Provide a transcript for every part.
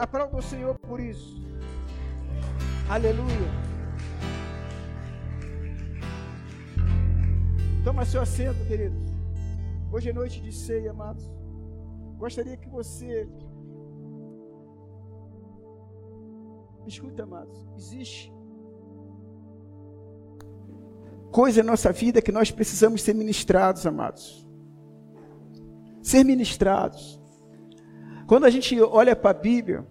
Aplauda o Senhor por isso. Aleluia. Toma seu assento, queridos. Hoje é noite de ceia, amados. Gostaria que você. Escuta, amados. Existe coisa na nossa vida que nós precisamos ser ministrados, amados. Ser ministrados. Quando a gente olha para a Bíblia,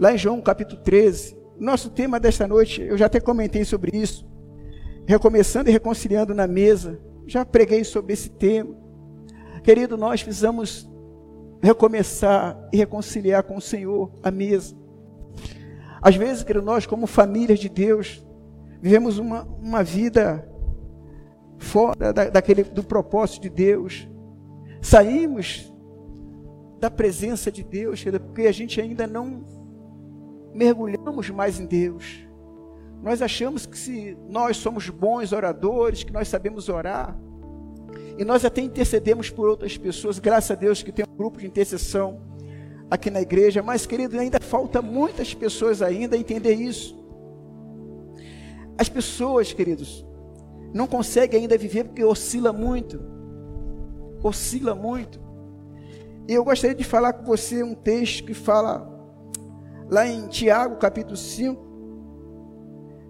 lá em João capítulo 13, nosso tema desta noite, eu já até comentei sobre isso, recomeçando e reconciliando na mesa, já preguei sobre esse tema. Querido, nós precisamos recomeçar e reconciliar com o Senhor a mesa. Às vezes, querido, nós, como famílias de Deus, vivemos uma, uma vida fora da, daquele, do propósito de Deus. Saímos da presença de Deus, porque a gente ainda não mergulhamos mais em Deus. Nós achamos que se nós somos bons oradores, que nós sabemos orar, e nós até intercedemos por outras pessoas, graças a Deus que tem um grupo de intercessão aqui na igreja, mas querido, ainda falta muitas pessoas ainda entender isso. As pessoas, queridos, não conseguem ainda viver porque oscila muito. Oscila muito. E eu gostaria de falar com você um texto que fala lá em Tiago, capítulo 5.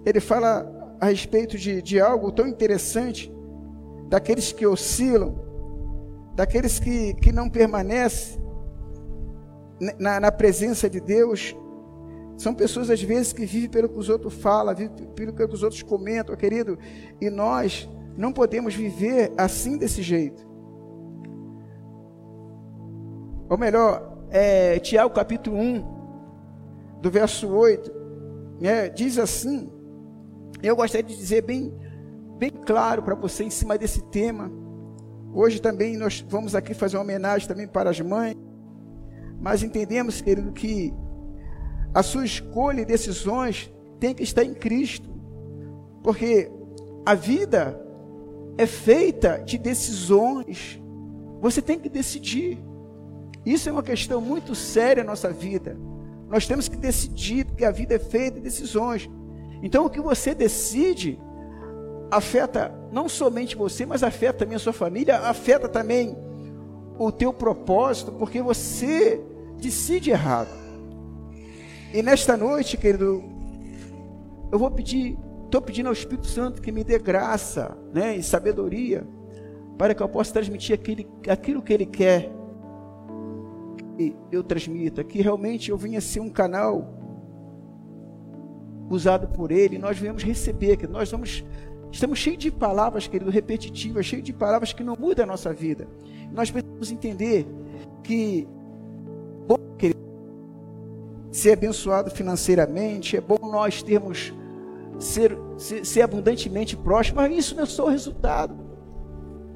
Ele fala a respeito de, de algo tão interessante, daqueles que oscilam, daqueles que, que não permanecem na, na presença de Deus. São pessoas, às vezes, que vivem pelo que os outros falam, vivem pelo que os outros comentam, querido. E nós não podemos viver assim desse jeito. Ou melhor, é, Tiago capítulo 1, do verso 8, né, diz assim, eu gostaria de dizer bem, bem claro para você em cima desse tema. Hoje também nós vamos aqui fazer uma homenagem também para as mães, mas entendemos, querido, que a sua escolha e decisões tem que estar em Cristo, porque a vida é feita de decisões. Você tem que decidir. Isso é uma questão muito séria na nossa vida. Nós temos que decidir, porque a vida é feita de decisões. Então, o que você decide afeta não somente você, mas afeta também a sua família, afeta também o teu propósito, porque você decide errado. E nesta noite, querido, eu vou pedir, estou pedindo ao Espírito Santo que me dê graça né, e sabedoria para que eu possa transmitir aquele, aquilo que Ele quer eu transmita, que realmente eu venha ser um canal usado por Ele, nós venhamos receber, que nós vamos, estamos cheios de palavras, querido, repetitivas, cheios de palavras que não mudam a nossa vida. Nós precisamos entender que, bom, querido, ser abençoado financeiramente, é bom nós termos, ser, ser, ser abundantemente próximo, mas isso não é só o resultado.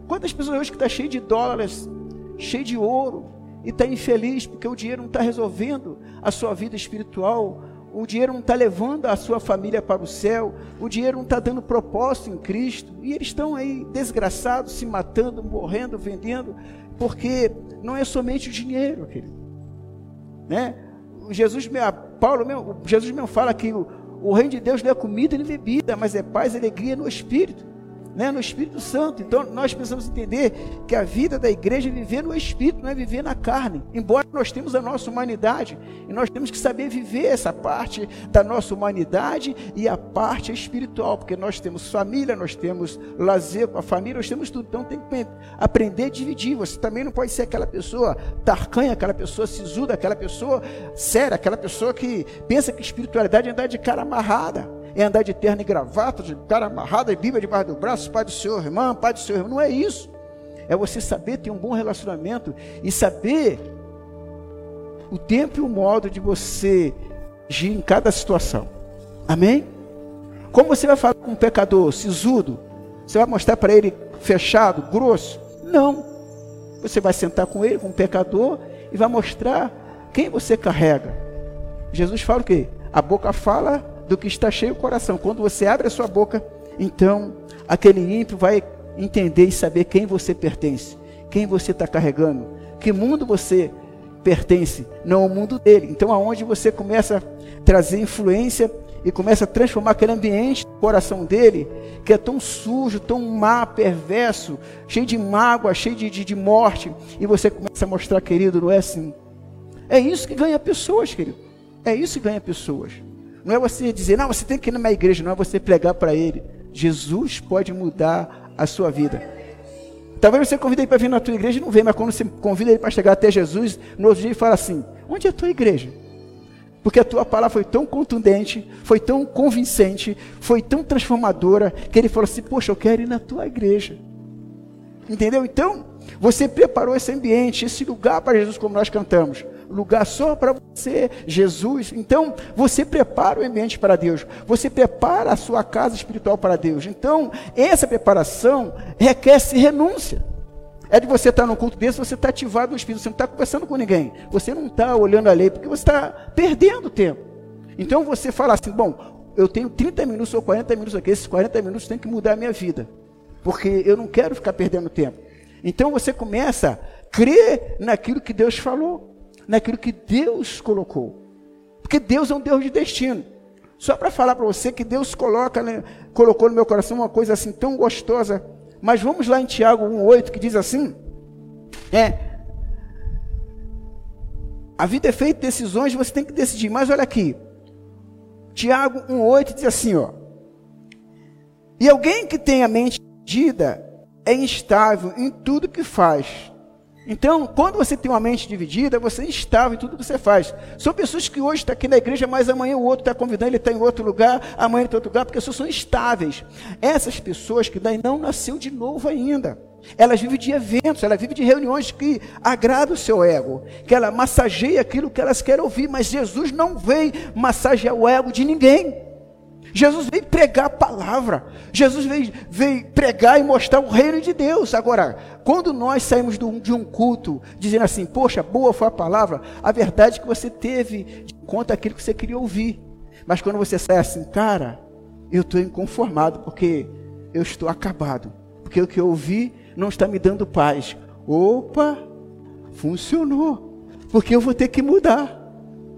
Quantas pessoas hoje que estão tá cheias de dólares, cheias de ouro, e está infeliz porque o dinheiro não está resolvendo a sua vida espiritual, o dinheiro não está levando a sua família para o céu, o dinheiro não está dando propósito em Cristo, e eles estão aí desgraçados, se matando, morrendo, vendendo, porque não é somente o dinheiro, querido. Né? Jesus, Paulo Jesus mesmo fala que o, o reino de Deus não é comida nem bebida, mas é paz e alegria no Espírito né, no Espírito Santo. Então nós precisamos entender que a vida da igreja é viver no Espírito, não é viver na carne. Embora nós temos a nossa humanidade, e nós temos que saber viver essa parte da nossa humanidade e a parte espiritual, porque nós temos família, nós temos lazer com a família, nós temos tudo. Então tem que aprender a dividir. Você também não pode ser aquela pessoa tarcanha, aquela pessoa sisuda, aquela pessoa séria, aquela pessoa que pensa que espiritualidade é andar de cara amarrada é andar de terno e gravata, de cara amarrado, e Bíblia debaixo do braço, Pai do Senhor, irmã, Pai do Senhor, irmão. Não é isso. É você saber ter um bom relacionamento e saber o tempo e o modo de você agir em cada situação. Amém? Como você vai falar com um pecador sisudo? Você vai mostrar para ele fechado, grosso? Não. Você vai sentar com ele, com um pecador, e vai mostrar quem você carrega. Jesus fala o quê? A boca fala do que está cheio o coração. Quando você abre a sua boca, então aquele ímpio vai entender e saber quem você pertence, quem você está carregando, que mundo você pertence, não ao mundo dele. Então, aonde você começa a trazer influência e começa a transformar aquele ambiente do coração dele, que é tão sujo, tão má, perverso, cheio de mágoa, cheio de, de, de morte, e você começa a mostrar, querido, não é assim. É isso que ganha pessoas, querido. É isso que ganha pessoas. Não é você dizer, não, você tem que ir na minha igreja, não é você pregar para ele. Jesus pode mudar a sua vida. Talvez você convide ele para vir na tua igreja e não vem, mas quando você convida ele para chegar até Jesus, no outro dia ele fala assim: onde é a tua igreja? Porque a tua palavra foi tão contundente, foi tão convincente, foi tão transformadora, que ele falou assim: Poxa, eu quero ir na tua igreja. Entendeu? Então, você preparou esse ambiente, esse lugar para Jesus, como nós cantamos lugar só para você, Jesus. Então, você prepara o ambiente para Deus, você prepara a sua casa espiritual para Deus. Então, essa preparação requer-se renúncia. É de você estar no culto desse, você está ativado no Espírito, você não está conversando com ninguém, você não está olhando a lei, porque você está perdendo tempo. Então você fala assim: bom, eu tenho 30 minutos ou 40 minutos aqui, esses 40 minutos tem que mudar a minha vida, porque eu não quero ficar perdendo tempo. Então você começa a crer naquilo que Deus falou naquilo que Deus colocou. Porque Deus é um Deus de destino. Só para falar para você que Deus coloca, né, colocou no meu coração uma coisa assim tão gostosa. Mas vamos lá em Tiago 1,8 que diz assim: É. A vida é feita de decisões, você tem que decidir. Mas olha aqui. Tiago 1,8 diz assim: ó. E alguém que tem a mente dividida é instável em tudo que faz. Então, quando você tem uma mente dividida, você é instável em tudo que você faz. São pessoas que hoje estão aqui na igreja, mas amanhã o outro está convidando, ele está em outro lugar, amanhã está em outro lugar, porque as pessoas são instáveis. Essas pessoas que daí não nasceu de novo ainda. Elas vivem de eventos, elas vivem de reuniões que agradam o seu ego, que ela massageia aquilo que elas querem ouvir, mas Jesus não veio massagear o ego de ninguém. Jesus veio pregar a palavra. Jesus veio, veio, pregar e mostrar o reino de Deus. Agora, quando nós saímos de um culto dizendo assim, poxa, boa foi a palavra, a verdade é que você teve conta aquilo que você queria ouvir. Mas quando você sai assim, cara, eu estou inconformado porque eu estou acabado. Porque o que eu ouvi não está me dando paz. Opa, funcionou. Porque eu vou ter que mudar.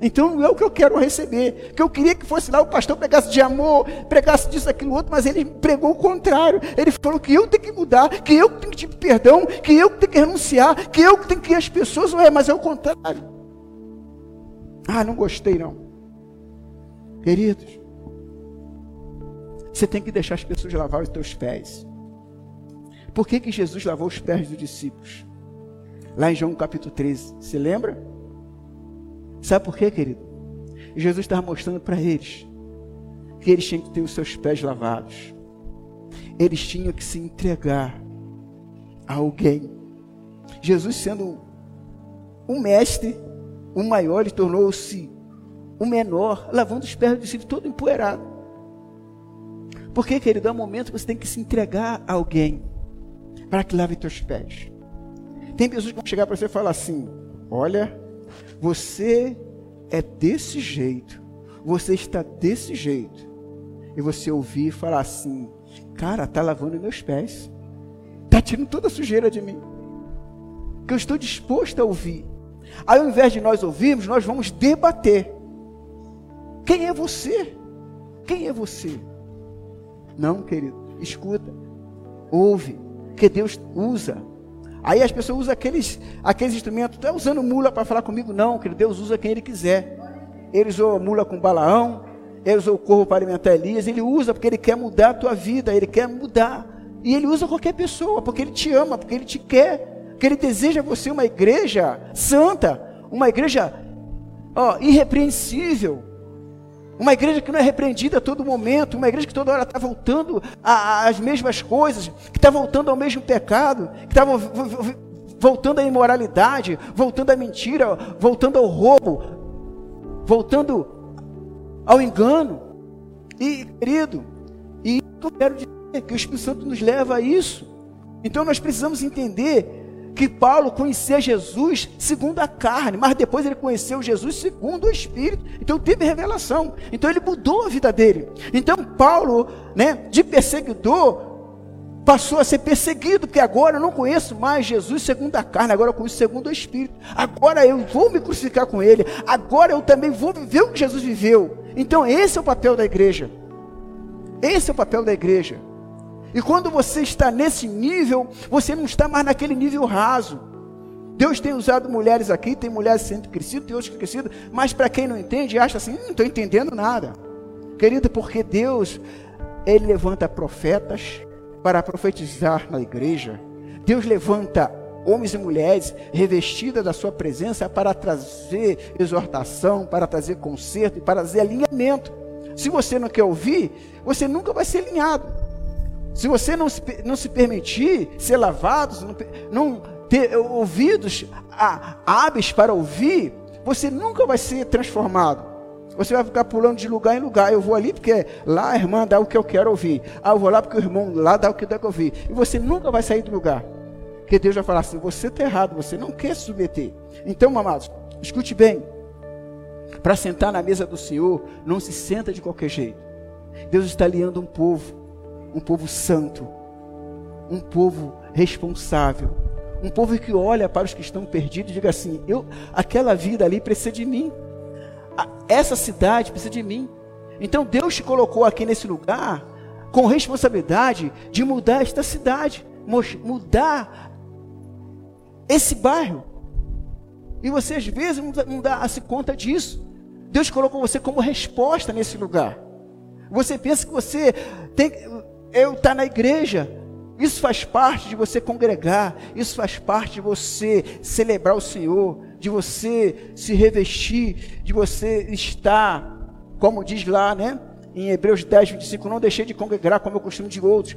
Então não é o que eu quero receber. Que eu queria que fosse lá o pastor pregasse de amor, pregasse disso, aquilo, outro, mas ele pregou o contrário. Ele falou que eu tenho que mudar, que eu tenho que te perdão, que eu tenho que renunciar, que eu tenho que ir as pessoas, ué, mas é o contrário. Ah, não gostei não. Queridos, você tem que deixar as pessoas lavar os teus pés. Por que, que Jesus lavou os pés dos discípulos? Lá em João capítulo 13, se lembra? Sabe por quê, querido? Jesus estava mostrando para eles que eles tinham que ter os seus pés lavados. Eles tinham que se entregar a alguém. Jesus, sendo um mestre, o maior, ele tornou-se o menor, lavando os pés do discípulo todo empoeirado. Porque, querido, é um momento que você tem que se entregar a alguém para que lave teus pés. Tem pessoas que vão chegar para você e falar assim: Olha, você é desse jeito, você está desse jeito. E você ouvir e falar assim: Cara, tá lavando meus pés, tá tirando toda a sujeira de mim. Que eu estou disposto a ouvir. Aí, ao invés de nós ouvirmos, nós vamos debater. Quem é você? Quem é você? Não, querido, escuta, ouve, que Deus usa Aí as pessoas usam aqueles, aqueles instrumentos, está usando mula para falar comigo? Não, que Deus usa quem Ele quiser. Ele usou mula com Balaão, ele usou o corvo para alimentar Elias, ele usa porque ele quer mudar a tua vida, ele quer mudar. E ele usa qualquer pessoa, porque ele te ama, porque ele te quer, porque ele deseja você uma igreja santa, uma igreja ó, irrepreensível, uma igreja que não é repreendida a todo momento, uma igreja que toda hora está voltando às mesmas coisas, que está voltando ao mesmo pecado, que está voltando à imoralidade, voltando à mentira, voltando ao roubo, voltando ao engano. E, querido, e eu quero dizer que o Espírito Santo nos leva a isso. Então nós precisamos entender que Paulo conhecia Jesus segundo a carne, mas depois ele conheceu Jesus segundo o Espírito. Então teve revelação. Então ele mudou a vida dele. Então Paulo, né, de perseguidor, passou a ser perseguido, porque agora eu não conheço mais Jesus segundo a carne, agora eu conheço segundo o Espírito. Agora eu vou me crucificar com Ele, agora eu também vou viver o que Jesus viveu. Então esse é o papel da igreja. Esse é o papel da igreja. E quando você está nesse nível, você não está mais naquele nível raso. Deus tem usado mulheres aqui, tem mulheres sendo crescidas, tem outros crescidas, mas para quem não entende, acha assim, não estou entendendo nada. Querido, porque Deus, Ele levanta profetas para profetizar na igreja. Deus levanta homens e mulheres revestidas da sua presença para trazer exortação, para trazer conserto e para trazer alinhamento. Se você não quer ouvir, você nunca vai ser alinhado. Se você não se, não se permitir ser lavado, não, não ter ouvidos hábeis para ouvir, você nunca vai ser transformado. Você vai ficar pulando de lugar em lugar. Eu vou ali porque lá a irmã dá o que eu quero ouvir. Ah, eu vou lá porque o irmão lá dá o que eu quero ouvir. E você nunca vai sair do lugar. Porque Deus vai falar assim: você está errado, você não quer se submeter. Então, amados, escute bem. Para sentar na mesa do Senhor, não se senta de qualquer jeito. Deus está aliando um povo, um povo santo, um povo responsável, um povo que olha para os que estão perdidos e diga assim: eu, aquela vida ali precisa de mim essa cidade precisa de mim. Então Deus te colocou aqui nesse lugar com responsabilidade de mudar esta cidade, mudar esse bairro. E você às vezes não dá-se conta disso. Deus colocou você como resposta nesse lugar. Você pensa que você tem eu estar tá na igreja. Isso faz parte de você congregar, isso faz parte de você celebrar o Senhor, de você se revestir, de você estar, como diz lá, né? Em Hebreus 10, 25, não deixei de congregar como eu costumo de outros.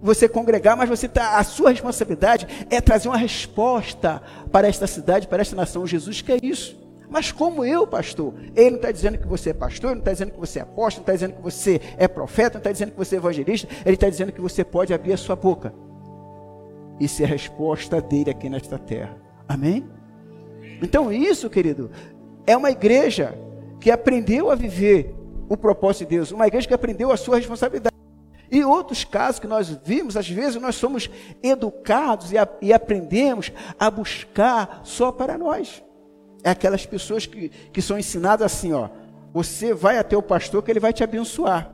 Você congregar, mas você tá, a sua responsabilidade é trazer uma resposta para esta cidade, para esta nação. Jesus quer isso. Mas como eu, pastor? Ele não está dizendo que você é pastor, não está dizendo que você é apóstolo, não está dizendo que você é profeta, não está dizendo que você é evangelista, ele está dizendo que você pode abrir a sua boca e ser a resposta dele aqui nesta terra. Amém? Então, isso, querido, é uma igreja que aprendeu a viver o propósito de Deus, uma igreja que aprendeu a sua responsabilidade. E outros casos que nós vimos, às vezes nós somos educados e, a, e aprendemos a buscar só para nós. É aquelas pessoas que, que são ensinadas assim, ó. Você vai até o pastor que ele vai te abençoar.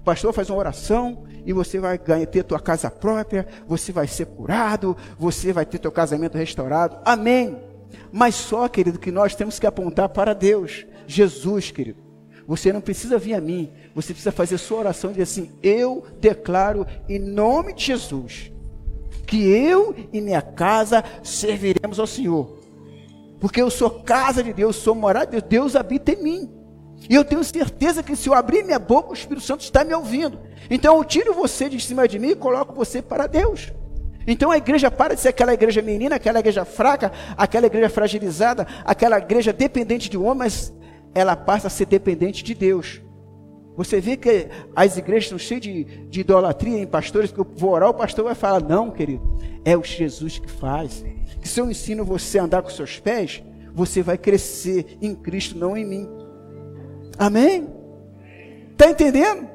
O pastor faz uma oração e você vai ganhar, ter tua casa própria, você vai ser curado, você vai ter teu casamento restaurado. Amém. Mas só, querido, que nós temos que apontar para Deus, Jesus, querido. Você não precisa vir a mim, você precisa fazer sua oração e dizer assim: Eu declaro em nome de Jesus que eu e minha casa serviremos ao Senhor. Porque eu sou casa de Deus, sou morada de Deus, Deus habita em mim. E eu tenho certeza que se eu abrir minha boca, o Espírito Santo está me ouvindo. Então eu tiro você de cima de mim e coloco você para Deus. Então a igreja para de ser aquela igreja menina, aquela igreja fraca, aquela igreja fragilizada, aquela igreja dependente de homens, ela passa a ser dependente de Deus. Você vê que as igrejas estão cheias de, de idolatria em pastores, que eu vou orar, o pastor vai falar, não, querido, é o Jesus que faz. Que se eu ensino você a andar com seus pés, você vai crescer em Cristo, não em mim. Amém? Está entendendo?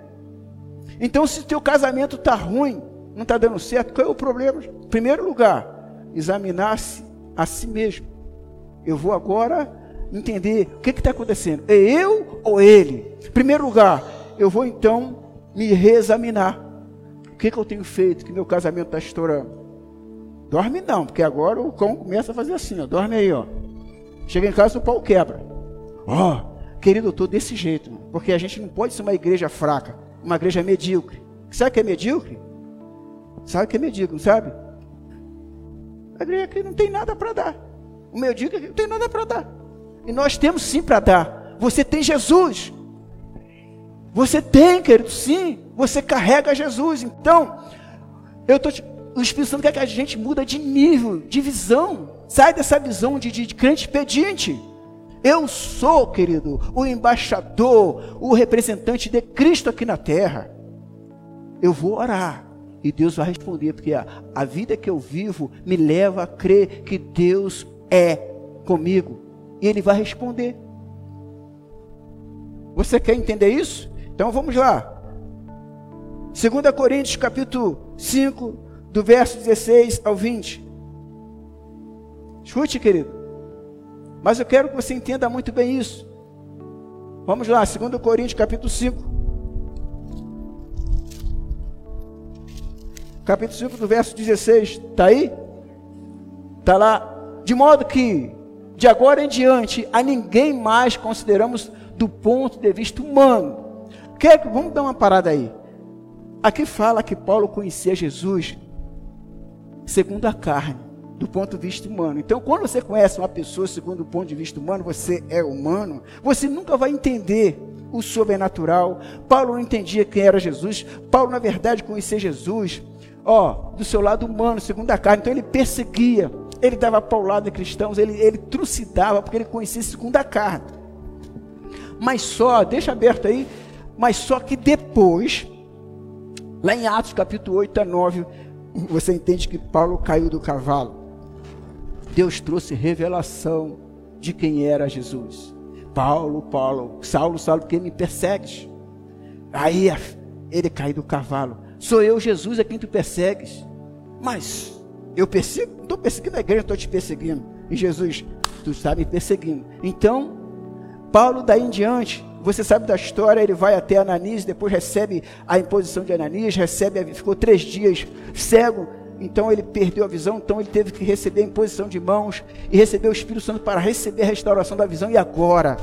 Então, se teu casamento está ruim, não está dando certo, qual é o problema? Primeiro lugar, examinar-se a si mesmo. Eu vou agora entender o que está acontecendo. É eu ou ele? Primeiro lugar, eu vou então me reexaminar. O que, que eu tenho feito que meu casamento está estourando? Dorme não, porque agora o cão começa a fazer assim, ó. Dorme aí, ó. Chega em casa, o pau quebra. Ó, oh, querido, eu estou desse jeito, porque a gente não pode ser uma igreja fraca, uma igreja medíocre. Sabe o que é medíocre? Sabe que é medíocre, não sabe? A igreja que não tem nada para dar. O medíocre não tem nada para dar. E nós temos sim para dar. Você tem Jesus. Você tem, querido, sim. Você carrega Jesus. Então, eu tô te... o Espírito Santo quer que a gente muda de nível, de visão. Sai dessa visão de, de, de crente pedinte. Eu sou, querido, o embaixador, o representante de Cristo aqui na terra. Eu vou orar. E Deus vai responder, porque a, a vida que eu vivo me leva a crer que Deus é comigo. E Ele vai responder. Você quer entender isso? Então vamos lá. 2 Coríntios capítulo 5, do verso 16 ao 20. Escute, querido. Mas eu quero que você entenda muito bem isso. Vamos lá, 2 Coríntios capítulo 5. Capítulo 5 do verso 16. Está aí? Está lá. De modo que, de agora em diante, a ninguém mais consideramos do ponto de vista humano. Quer, vamos dar uma parada aí. Aqui fala que Paulo conhecia Jesus segundo a carne do ponto de vista humano. Então, quando você conhece uma pessoa segundo o ponto de vista humano, você é humano, você nunca vai entender o sobrenatural. Paulo não entendia quem era Jesus. Paulo, na verdade, conhecia Jesus, ó, do seu lado humano, segundo a carne. Então, ele perseguia, ele dava paulada a cristãos, ele, ele trucidava, porque ele conhecia segundo a carne. Mas só, deixa aberto aí, mas só que depois, lá em Atos capítulo 8 a 9, você entende que Paulo caiu do cavalo. Deus trouxe revelação de quem era Jesus. Paulo, Paulo, Saulo, Saulo, porque me persegues? Aí ele cai do cavalo. Sou eu, Jesus, a quem tu persegues. Mas eu persigo, estou perseguindo a igreja, estou te perseguindo. E Jesus, tu está me perseguindo. Então, Paulo, daí em diante, você sabe da história, ele vai até Ananias, depois recebe a imposição de Ananias, recebe, ficou três dias cego, então ele perdeu a visão, então ele teve que receber a imposição de mãos e receber o Espírito Santo para receber a restauração da visão. E agora,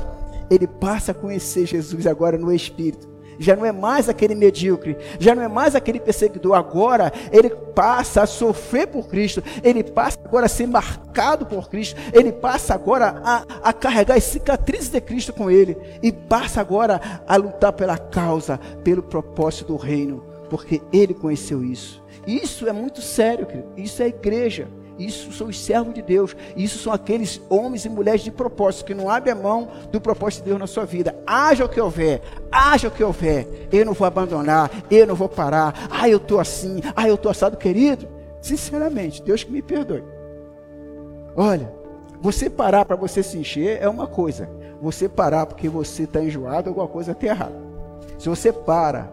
ele passa a conhecer Jesus agora no Espírito. Já não é mais aquele medíocre, já não é mais aquele perseguidor. Agora ele passa a sofrer por Cristo, ele passa agora a ser marcado por Cristo, ele passa agora a, a carregar as cicatrizes de Cristo com ele, e passa agora a lutar pela causa, pelo propósito do reino, porque ele conheceu isso. Isso é muito sério, querido. Isso é igreja. Isso são os servos de Deus. Isso são aqueles homens e mulheres de propósito que não abrem a mão do propósito de Deus na sua vida. Haja o que houver, haja o que houver. Eu não vou abandonar, eu não vou parar. Ah, eu estou assim, ah, eu estou assado, querido. Sinceramente, Deus que me perdoe. Olha, você parar para você se encher é uma coisa. Você parar porque você está enjoado, alguma coisa está errada. Se você para,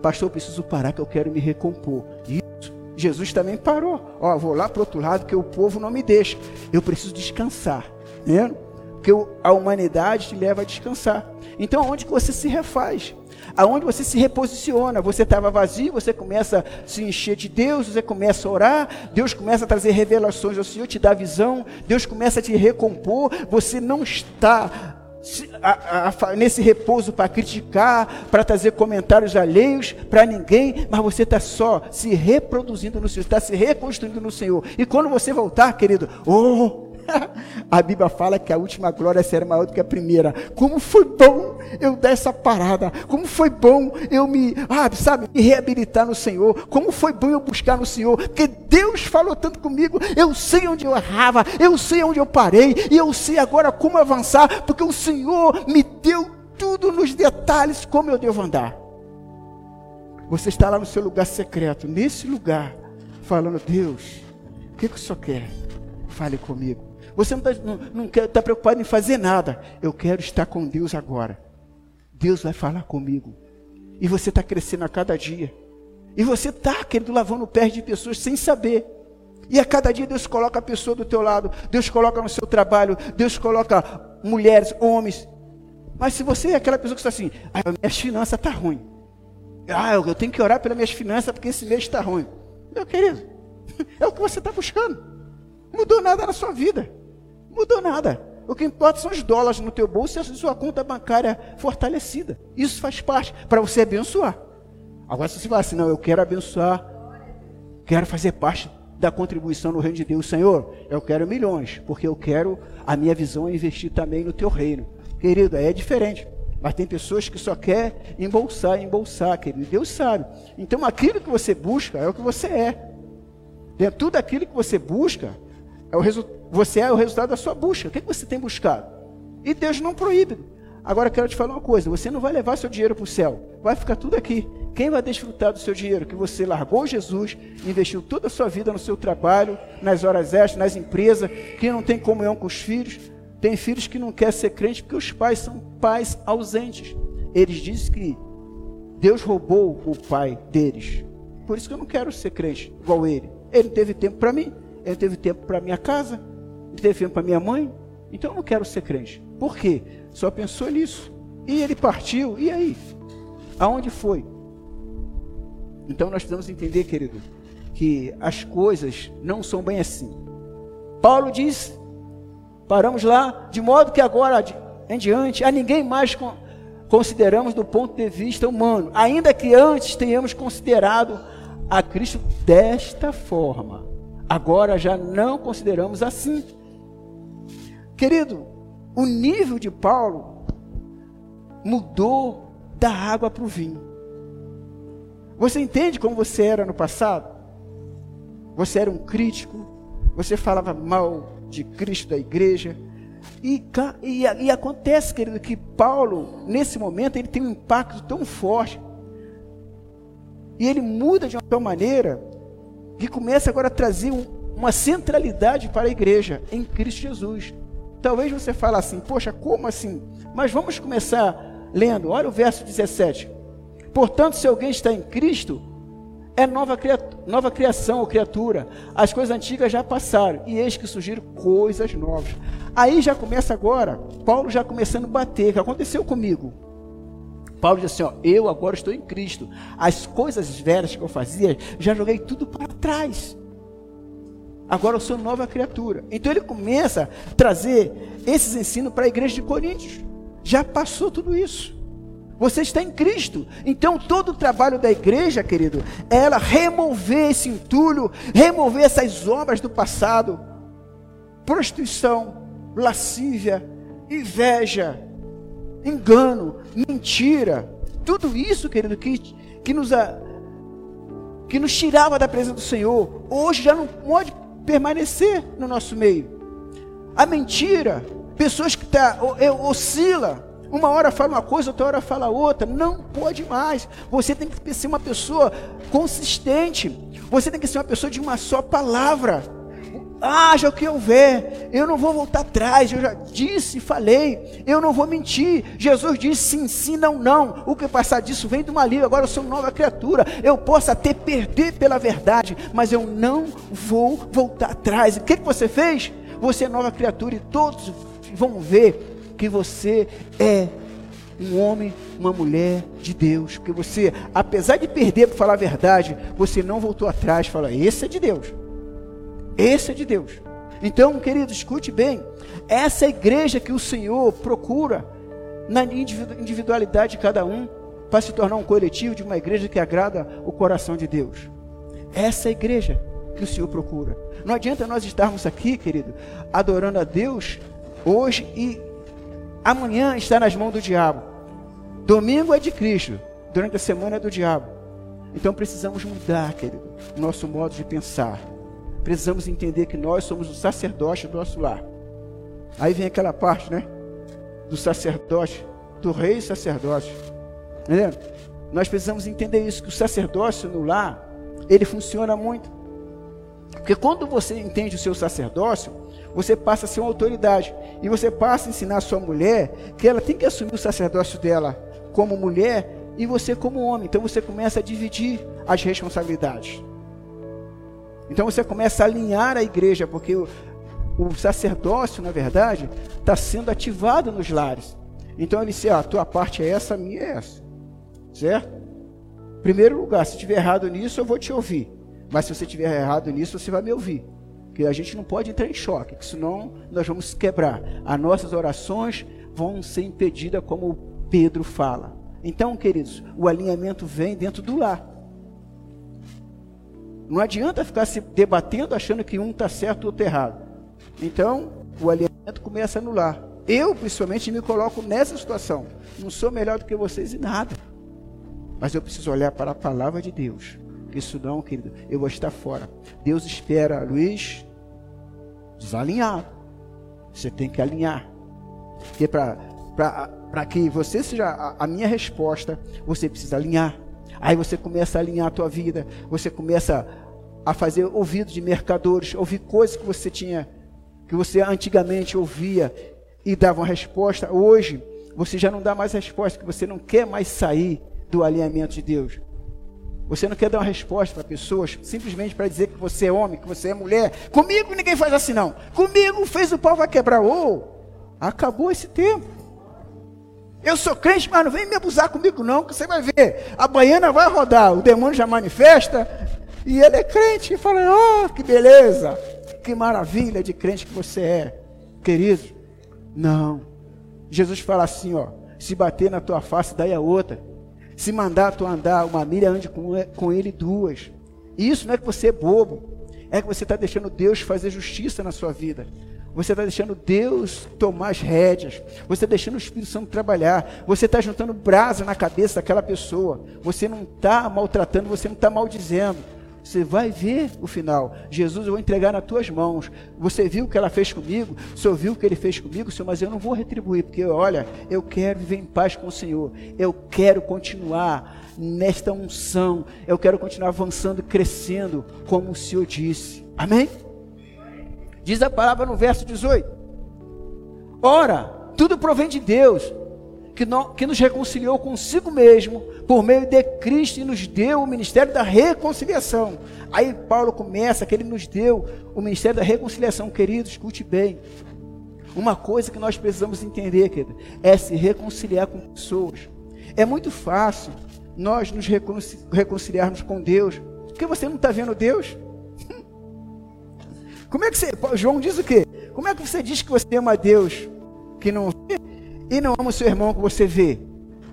pastor, eu preciso parar que eu quero me recompor. Jesus também parou. Ó, vou lá para o outro lado que o povo não me deixa. Eu preciso descansar. Né? Porque a humanidade te leva a descansar. Então, onde que você se refaz? Aonde você se reposiciona? Você estava vazio, você começa a se encher de Deus, você começa a orar, Deus começa a trazer revelações ao Senhor, te dá visão, Deus começa a te recompor, você não está a, a, nesse repouso para criticar, para trazer comentários alheios para ninguém, mas você está só se reproduzindo no Senhor, está se reconstruindo no Senhor. E quando você voltar, querido, oh, a Bíblia fala que a última glória será maior do que a primeira. Como foi bom eu dar essa parada. Como foi bom eu me, ah, sabe, me reabilitar no Senhor. Como foi bom eu buscar no Senhor. Porque Deus falou tanto comigo. Eu sei onde eu errava. Eu sei onde eu parei. E eu sei agora como avançar. Porque o Senhor me deu tudo nos detalhes como eu devo andar. Você está lá no seu lugar secreto, nesse lugar, falando: Deus, o que, que o Senhor quer? Fale comigo. Você não está não, não tá preocupado em fazer nada. Eu quero estar com Deus agora. Deus vai falar comigo. E você está crescendo a cada dia. E você está, querendo lavando o pé de pessoas sem saber. E a cada dia Deus coloca a pessoa do teu lado. Deus coloca no seu trabalho. Deus coloca mulheres, homens. Mas se você é aquela pessoa que está assim, ah, finanças estão tá ruim. Ah, eu tenho que orar pelas minhas finanças porque esse mês está ruim. Meu querido, é o que você está buscando. Mudou nada na sua vida. Mudou nada. O que importa são os dólares no teu bolso e a sua conta bancária fortalecida. Isso faz parte para você abençoar. Agora, se você falar assim, não, eu quero abençoar, quero fazer parte da contribuição no reino de Deus, Senhor, eu quero milhões, porque eu quero, a minha visão investir também no teu reino. Querido, aí é diferente. Mas tem pessoas que só quer embolsar, embolsar, querido. Deus sabe. Então aquilo que você busca é o que você é. Dentro de tudo aquilo que você busca, é o você é o resultado da sua busca. O que, é que você tem buscado? E Deus não proíbe. Agora quero te falar uma coisa: você não vai levar seu dinheiro para o céu, vai ficar tudo aqui. Quem vai desfrutar do seu dinheiro? Que você largou Jesus, investiu toda a sua vida no seu trabalho, nas horas extras, nas empresas, que não tem comunhão com os filhos. Tem filhos que não querem ser crente porque os pais são pais ausentes. Eles dizem que Deus roubou o pai deles. Por isso que eu não quero ser crente igual ele. Ele teve tempo para mim, ele teve tempo para minha casa, ele teve tempo para minha mãe. Então eu não quero ser crente. Por quê? Só pensou nisso. E ele partiu. E aí? Aonde foi? Então nós precisamos entender, querido, que as coisas não são bem assim. Paulo diz: paramos lá, de modo que agora em diante a ninguém mais consideramos do ponto de vista humano, ainda que antes tenhamos considerado a Cristo desta forma. Agora já não consideramos assim. Querido, o nível de Paulo mudou da água para o vinho. Você entende como você era no passado? Você era um crítico, você falava mal de Cristo da igreja, e, e, e, acontece, querido, que Paulo, nesse momento, ele tem um impacto tão forte. E ele muda de uma tal maneira que começa agora a trazer um, uma centralidade para a igreja em Cristo Jesus. Talvez você fale assim, poxa, como assim? Mas vamos começar lendo, olha o verso 17. Portanto, se alguém está em Cristo, é nova, nova criação ou criatura. As coisas antigas já passaram e eis que surgiram coisas novas. Aí já começa agora, Paulo já começando a bater. Que aconteceu comigo? Paulo diz assim: ó, eu agora estou em Cristo. As coisas velhas que eu fazia, já joguei tudo para trás. Agora eu sou nova criatura. Então ele começa a trazer esses ensinos para a igreja de Coríntios. Já passou tudo isso. Você está em Cristo. Então, todo o trabalho da igreja, querido, é ela remover esse entulho, remover essas obras do passado: prostituição, lascívia, inveja, engano, mentira. Tudo isso, querido, que, que, nos, que nos tirava da presença do Senhor, hoje já não pode permanecer no nosso meio. A mentira, pessoas que tá, oscila uma hora fala uma coisa, outra hora fala outra. Não pode mais. Você tem que ser uma pessoa consistente. Você tem que ser uma pessoa de uma só palavra. Haja o que houver, eu não vou voltar atrás. Eu já disse, falei, eu não vou mentir. Jesus disse sim, sim, não, não. O que passar disso vem do maligno. Agora eu sou nova criatura. Eu posso até perder pela verdade, mas eu não vou voltar atrás. O que, que você fez? Você é nova criatura e todos vão ver que você é um homem, uma mulher de Deus, porque você, apesar de perder para falar a verdade, você não voltou atrás, fala: esse é de Deus, esse é de Deus. Então, querido, escute bem, essa é igreja que o Senhor procura na individualidade de cada um para se tornar um coletivo de uma igreja que agrada o coração de Deus. Essa é a igreja que o Senhor procura. Não adianta nós estarmos aqui, querido, adorando a Deus hoje e Amanhã está nas mãos do diabo. Domingo é de Cristo. Durante a semana é do diabo. Então precisamos mudar, querido, o nosso modo de pensar. Precisamos entender que nós somos o sacerdote do nosso lar. Aí vem aquela parte, né? Do sacerdote, do rei sacerdote. Entendeu? Nós precisamos entender isso, que o sacerdócio no lar, ele funciona muito. Porque quando você entende o seu sacerdócio, você passa a ser uma autoridade. E você passa a ensinar a sua mulher que ela tem que assumir o sacerdócio dela como mulher e você como homem. Então você começa a dividir as responsabilidades. Então você começa a alinhar a igreja, porque o, o sacerdócio, na verdade, está sendo ativado nos lares. Então ele disse: ah, a tua parte é essa, a minha é essa. Certo? Primeiro lugar, se tiver errado nisso, eu vou te ouvir. Mas se você tiver errado nisso, você vai me ouvir que a gente não pode entrar em choque, que senão nós vamos quebrar. As nossas orações vão ser impedidas, como Pedro fala. Então, queridos, o alinhamento vem dentro do lar. Não adianta ficar se debatendo achando que um está certo ou outro errado. Então, o alinhamento começa no lar. Eu, principalmente, me coloco nessa situação. Não sou melhor do que vocês em nada. Mas eu preciso olhar para a palavra de Deus. Isso não, querido, eu vou estar fora. Deus espera, Luiz, desalinhado. Você tem que alinhar. Porque para que você seja a, a minha resposta, você precisa alinhar. Aí você começa a alinhar a tua vida, você começa a fazer ouvido de mercadores, ouvir coisas que você tinha, que você antigamente ouvia e dava uma resposta. Hoje, você já não dá mais resposta, que você não quer mais sair do alinhamento de Deus. Você não quer dar uma resposta para pessoas simplesmente para dizer que você é homem, que você é mulher. Comigo ninguém faz assim não. Comigo fez o pau vai quebrar. Ô, oh, acabou esse tempo. Eu sou crente, mas não vem me abusar comigo não, que você vai ver. A baiana vai rodar, o demônio já manifesta. E ele é crente e fala: "Oh, que beleza! Que maravilha de crente que você é". Querido, não. Jesus fala assim, ó: "Se bater na tua face, daí a outra". Se mandar tu andar uma milha, ande com, com ele duas. Isso não é que você é bobo, é que você está deixando Deus fazer justiça na sua vida. Você está deixando Deus tomar as rédeas. Você está deixando o Espírito Santo trabalhar. Você está juntando brasa na cabeça daquela pessoa. Você não está maltratando, você não está maldizendo. Você vai ver o final. Jesus, eu vou entregar nas tuas mãos. Você viu o que ela fez comigo? O Senhor viu o que ele fez comigo, Senhor, mas eu não vou retribuir, porque olha, eu quero viver em paz com o Senhor. Eu quero continuar nesta unção. Eu quero continuar avançando crescendo, como o Senhor disse. Amém? Diz a palavra no verso 18. Ora, tudo provém de Deus que, que nos reconciliou consigo mesmo por meio de Cristo e nos deu o ministério da reconciliação. Aí Paulo começa que ele nos deu o ministério da reconciliação. Querido, escute bem. Uma coisa que nós precisamos entender, querido, é se reconciliar com pessoas. É muito fácil nós nos reconciliarmos com Deus, porque você não está vendo Deus. Como é que você. João diz o quê? Como é que você diz que você ama Deus que não vê e não ama o seu irmão que você vê?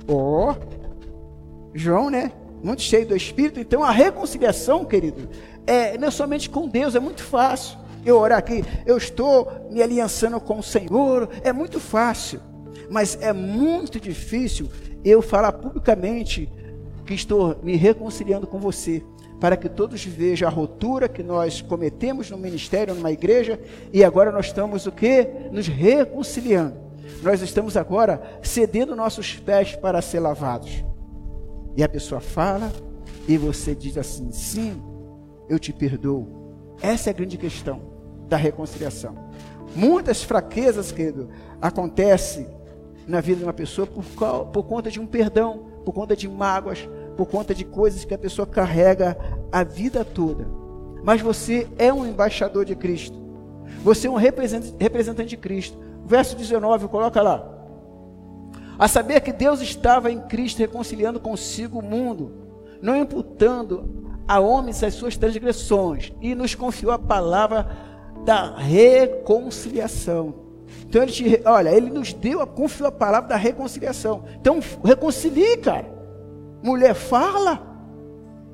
Ó, oh, João, né? Muito cheio do Espírito. Então a reconciliação, querido, é não é somente com Deus, é muito fácil. Eu orar aqui, eu estou me aliançando com o Senhor, é muito fácil. Mas é muito difícil eu falar publicamente que estou me reconciliando com você, para que todos vejam a rotura que nós cometemos no ministério, numa igreja, e agora nós estamos o que? Nos reconciliando nós estamos agora cedendo nossos pés para ser lavados. E a pessoa fala, e você diz assim: sim, eu te perdoo. Essa é a grande questão da reconciliação. Muitas fraquezas, querido, acontecem na vida de uma pessoa por, por conta de um perdão, por conta de mágoas, por conta de coisas que a pessoa carrega a vida toda. Mas você é um embaixador de Cristo. Você é um representante de Cristo. Verso 19, coloca lá. A saber que Deus estava em Cristo reconciliando consigo o mundo, não imputando a homens as suas transgressões, e nos confiou a palavra da reconciliação. Então ele te, olha, ele nos deu, a, confiou a palavra da reconciliação. Então reconcilie, cara. Mulher, fala.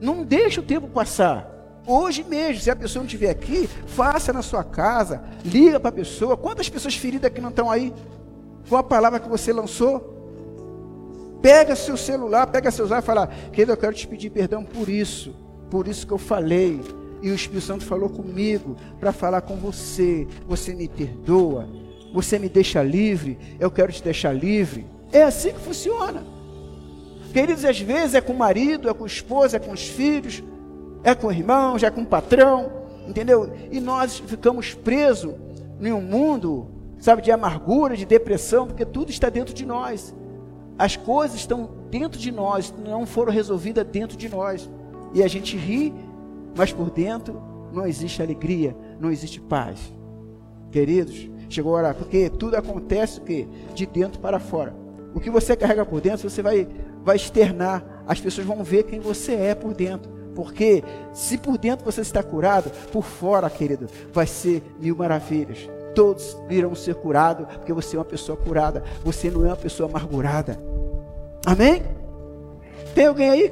Não deixa o tempo passar. Hoje mesmo, se a pessoa não estiver aqui, faça na sua casa, liga para a pessoa. Quantas pessoas feridas que não estão aí? Com a palavra que você lançou? Pega seu celular, pega seu celular e fala, querido, eu quero te pedir perdão por isso, por isso que eu falei. E o Espírito Santo falou comigo para falar com você. Você me perdoa, você me deixa livre, eu quero te deixar livre. É assim que funciona. Queridos, às vezes é com o marido, é com a esposa, é com os filhos, é com o irmão, já é com o patrão, entendeu? E nós ficamos presos em um mundo, sabe, de amargura, de depressão, porque tudo está dentro de nós. As coisas estão dentro de nós, não foram resolvidas dentro de nós. E a gente ri, mas por dentro não existe alegria, não existe paz. Queridos, chegou a hora, porque tudo acontece o quê? De dentro para fora. O que você carrega por dentro, você vai, vai externar. As pessoas vão ver quem você é por dentro. Porque se por dentro você está curado, por fora, querido, vai ser mil maravilhas. Todos irão ser curados, porque você é uma pessoa curada. Você não é uma pessoa amargurada. Amém? Tem alguém aí?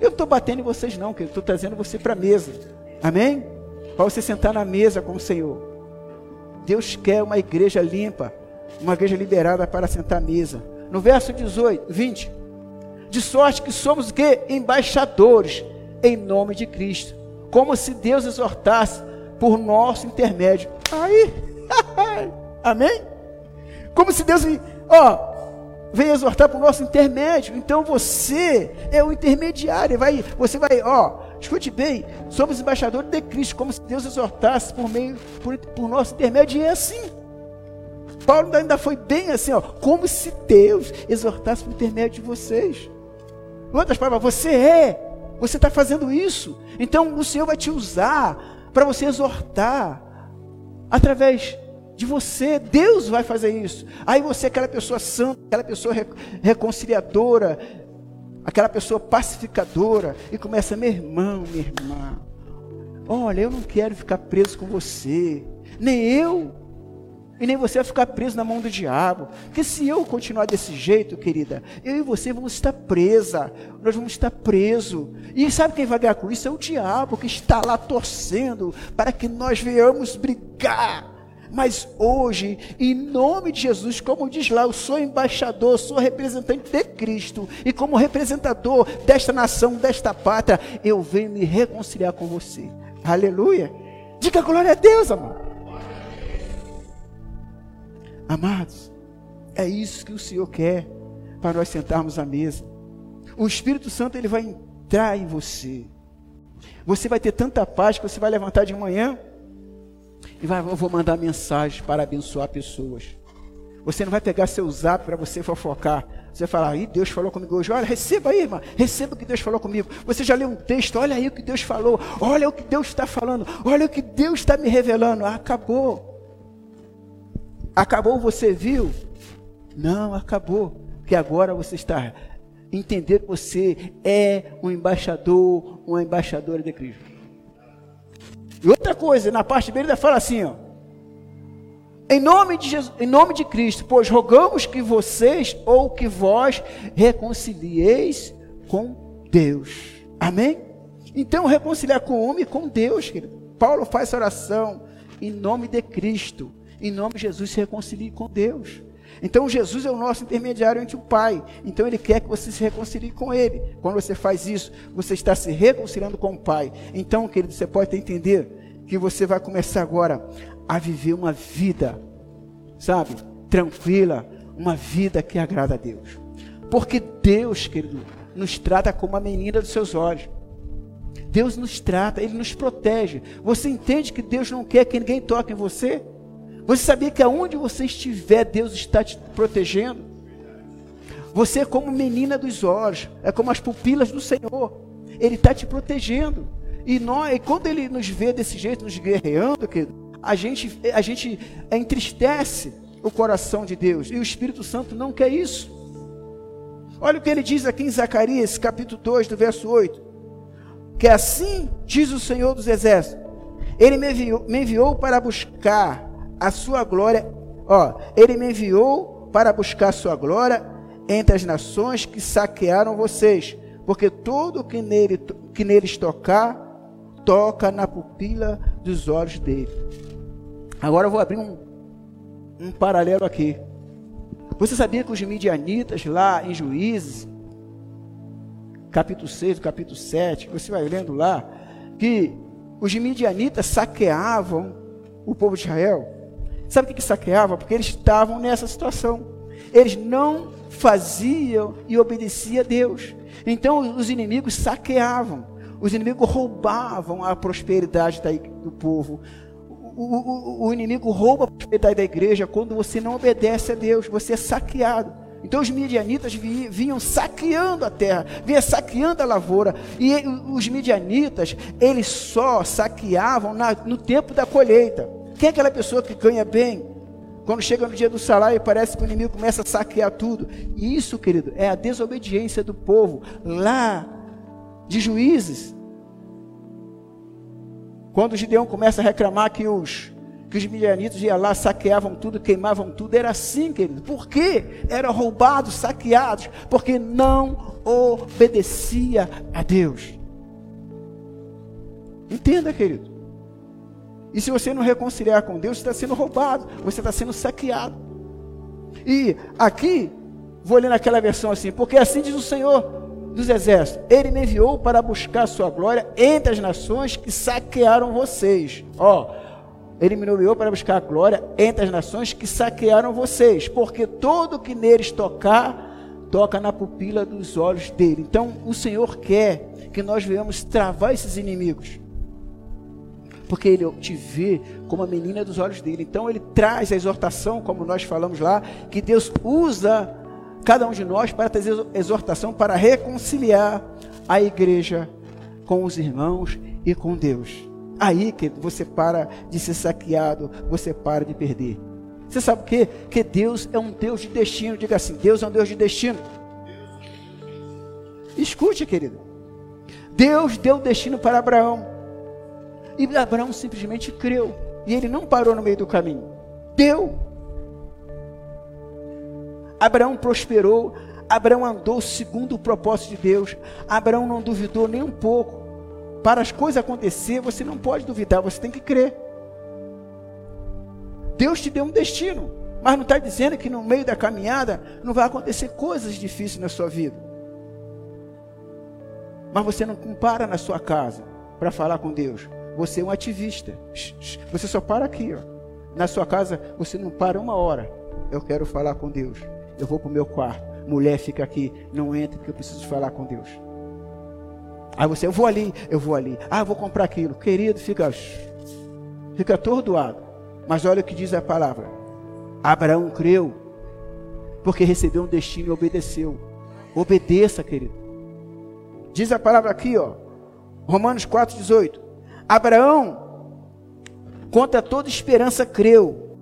Eu não estou batendo em vocês, não, que eu estou trazendo você para a mesa. Amém? Para você sentar na mesa com o Senhor. Deus quer uma igreja limpa, uma igreja liberada para sentar à mesa. No verso 18, 20 de sorte que somos o quê? Embaixadores em nome de Cristo. Como se Deus exortasse por nosso intermédio. Aí, amém? Como se Deus, ó, veio exortar por nosso intermédio. Então você é o intermediário. Vai, você vai, ó, escute bem, somos embaixadores de Cristo, como se Deus exortasse por meio, por, por nosso intermédio. E é assim. Paulo ainda foi bem assim, ó, como se Deus exortasse por intermédio de vocês. Em outras palavras, você é. Você está fazendo isso. Então o Senhor vai te usar para você exortar através de você. Deus vai fazer isso. Aí você é aquela pessoa santa, aquela pessoa reconciliadora, aquela pessoa pacificadora e começa, meu irmão, minha irmã. Olha, eu não quero ficar preso com você. Nem eu e nem você vai ficar preso na mão do diabo. Porque se eu continuar desse jeito, querida, eu e você vamos estar presa. Nós vamos estar presos. E sabe quem vai ganhar com isso? É o diabo que está lá torcendo para que nós venhamos brigar. Mas hoje, em nome de Jesus, como diz lá, eu sou embaixador, sou representante de Cristo. E como representador desta nação, desta pátria, eu venho me reconciliar com você. Aleluia. Diga glória a Deus, amor. Amados, é isso que o Senhor quer para nós sentarmos à mesa. O Espírito Santo ele vai entrar em você. Você vai ter tanta paz que você vai levantar de manhã e vai, vou mandar mensagem para abençoar pessoas. Você não vai pegar seu zap para você fofocar. Você vai falar, aí Deus falou comigo hoje. Olha, receba aí, irmã. Receba o que Deus falou comigo. Você já leu um texto, olha aí o que Deus falou. Olha o que Deus está falando. Olha o que Deus está me revelando. Ah, acabou. Acabou, você viu? Não, acabou. Porque agora você está entendendo que você é um embaixador, uma embaixadora de Cristo. E outra coisa, na parte B ele fala assim, ó. Em nome de Jesus, em nome de Cristo, pois rogamos que vocês ou que vós reconcilieis com Deus. Amém? Então reconciliar com o homem e com Deus, querido. Paulo faz essa oração em nome de Cristo. Em nome de Jesus, se reconcilie com Deus. Então Jesus é o nosso intermediário entre o Pai. Então Ele quer que você se reconcilie com Ele. Quando você faz isso, você está se reconciliando com o Pai. Então, querido, você pode entender que você vai começar agora a viver uma vida, sabe, tranquila, uma vida que agrada a Deus. Porque Deus, querido, nos trata como a menina dos seus olhos. Deus nos trata, Ele nos protege. Você entende que Deus não quer que ninguém toque em você? Você sabia que aonde você estiver, Deus está te protegendo? Você é como menina dos olhos, é como as pupilas do Senhor. Ele está te protegendo. E nós, quando ele nos vê desse jeito, nos guerreando, querido, a gente, a gente entristece o coração de Deus. E o Espírito Santo não quer isso. Olha o que ele diz aqui em Zacarias, capítulo 2, do verso 8. Que assim diz o Senhor dos Exércitos: Ele me enviou, me enviou para buscar a sua glória. Ó, ele me enviou para buscar a sua glória entre as nações que saquearam vocês, porque tudo que nele que neles tocar toca na pupila dos olhos dele. Agora eu vou abrir um, um paralelo aqui. Você sabia que os midianitas lá em Juízes, capítulo 6, capítulo 7, você vai lendo lá, que os midianitas saqueavam o povo de Israel? Sabe o que, saqueava? Porque eles estavam nessa situação. Eles não faziam e obedeciam a Deus. Então os inimigos saqueavam. Os inimigos roubavam a prosperidade do povo. O, o, o, inimigo rouba a prosperidade da igreja quando você não obedece a Deus, você é saqueado. Então os midianitas vinham saqueando a terra, vinham saqueando a lavoura. E os midianitas, eles só saqueavam na, no tempo da colheita. Quem é aquela pessoa que ganha bem? Quando chega no dia do salário, parece que o inimigo começa a saquear tudo. E isso, querido, é a desobediência do povo lá de juízes. Quando o Gideão começa a reclamar que os que os midianitas iam lá, saqueavam tudo, queimavam tudo, era assim, querido. Por quê? Eram roubados, saqueados, porque não obedecia a Deus. Entenda, querido. E se você não reconciliar com Deus, está sendo roubado, você está sendo saqueado. E aqui, vou ler naquela versão assim, porque assim diz o Senhor dos exércitos: Ele me enviou para buscar sua glória entre as nações que saquearam vocês. Ó, ele me enviou para buscar a glória entre as nações que saquearam vocês, porque todo que neles tocar, toca na pupila dos olhos dele. Então, o Senhor quer que nós venhamos travar esses inimigos porque ele te vê como a menina dos olhos dele. Então ele traz a exortação, como nós falamos lá, que Deus usa cada um de nós para trazer exortação para reconciliar a igreja com os irmãos e com Deus. Aí que você para de ser saqueado, você para de perder. Você sabe o que? Que Deus é um Deus de destino. Diga assim: Deus é um Deus de destino. Escute, querido. Deus deu destino para Abraão. E Abraão simplesmente creu. E ele não parou no meio do caminho. Deu. Abraão prosperou. Abraão andou segundo o propósito de Deus. Abraão não duvidou nem um pouco. Para as coisas acontecer, você não pode duvidar, você tem que crer. Deus te deu um destino, mas não está dizendo que no meio da caminhada não vai acontecer coisas difíceis na sua vida. Mas você não para na sua casa para falar com Deus. Você é um ativista. Você só para aqui, ó. Na sua casa você não para uma hora. Eu quero falar com Deus. Eu vou para o meu quarto. Mulher fica aqui, não entra porque eu preciso falar com Deus. Aí você, eu vou ali, eu vou ali. Ah, eu vou comprar aquilo. Querido, fica, fica atordoado. Mas olha o que diz a palavra. Abraão creu, porque recebeu um destino e obedeceu. Obedeça, querido. Diz a palavra aqui, ó. Romanos 4,18. Abraão, contra toda esperança, creu,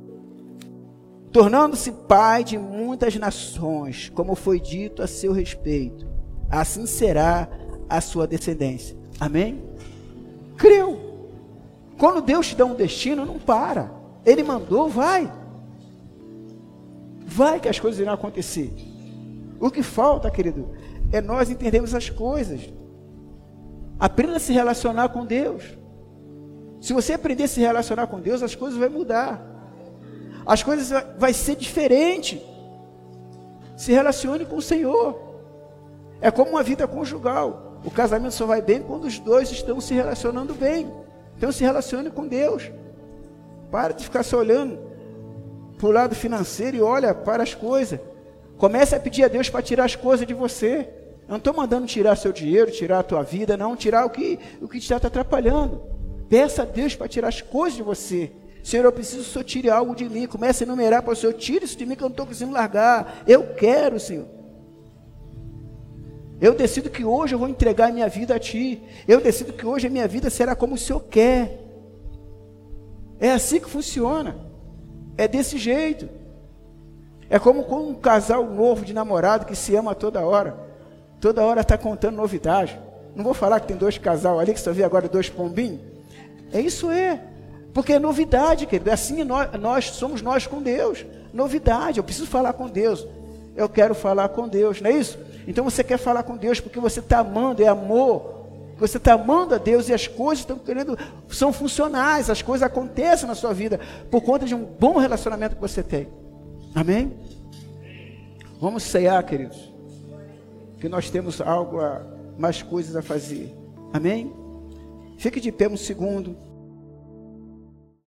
tornando-se pai de muitas nações, como foi dito a seu respeito. Assim será a sua descendência. Amém? Creu. Quando Deus te dá um destino, não para. Ele mandou, vai. Vai que as coisas irão acontecer. O que falta, querido, é nós entendermos as coisas. Aprenda a se relacionar com Deus. Se você aprender a se relacionar com Deus, as coisas vão mudar. As coisas vai ser diferente. Se relacione com o Senhor. É como uma vida conjugal. O casamento só vai bem quando os dois estão se relacionando bem. Então se relacione com Deus. Para de ficar só olhando para o lado financeiro e olha para as coisas. Comece a pedir a Deus para tirar as coisas de você. Eu não estou mandando tirar seu dinheiro, tirar a tua vida, não, tirar o que, o que te está atrapalhando. Peça a Deus para tirar as coisas de você. Senhor, eu preciso que o Senhor tire algo de mim. Comece a enumerar para o Senhor, tire isso de mim que eu não estou conseguindo largar. Eu quero, Senhor. Eu decido que hoje eu vou entregar a minha vida a Ti. Eu decido que hoje a minha vida será como o Senhor quer. É assim que funciona. É desse jeito. É como com um casal novo de namorado que se ama toda hora. Toda hora está contando novidade. Não vou falar que tem dois casal ali que só vê agora dois pombinhos. É isso é. Porque é novidade, querido. É assim nós, nós somos nós com Deus. Novidade. Eu preciso falar com Deus. Eu quero falar com Deus, não é isso? Então você quer falar com Deus porque você está amando, é amor. Você está amando a Deus e as coisas estão querendo, são funcionais, as coisas acontecem na sua vida por conta de um bom relacionamento que você tem. Amém? Vamos ceiar, queridos. Que nós temos algo a, mais coisas a fazer. Amém? Fique de pé um segundo.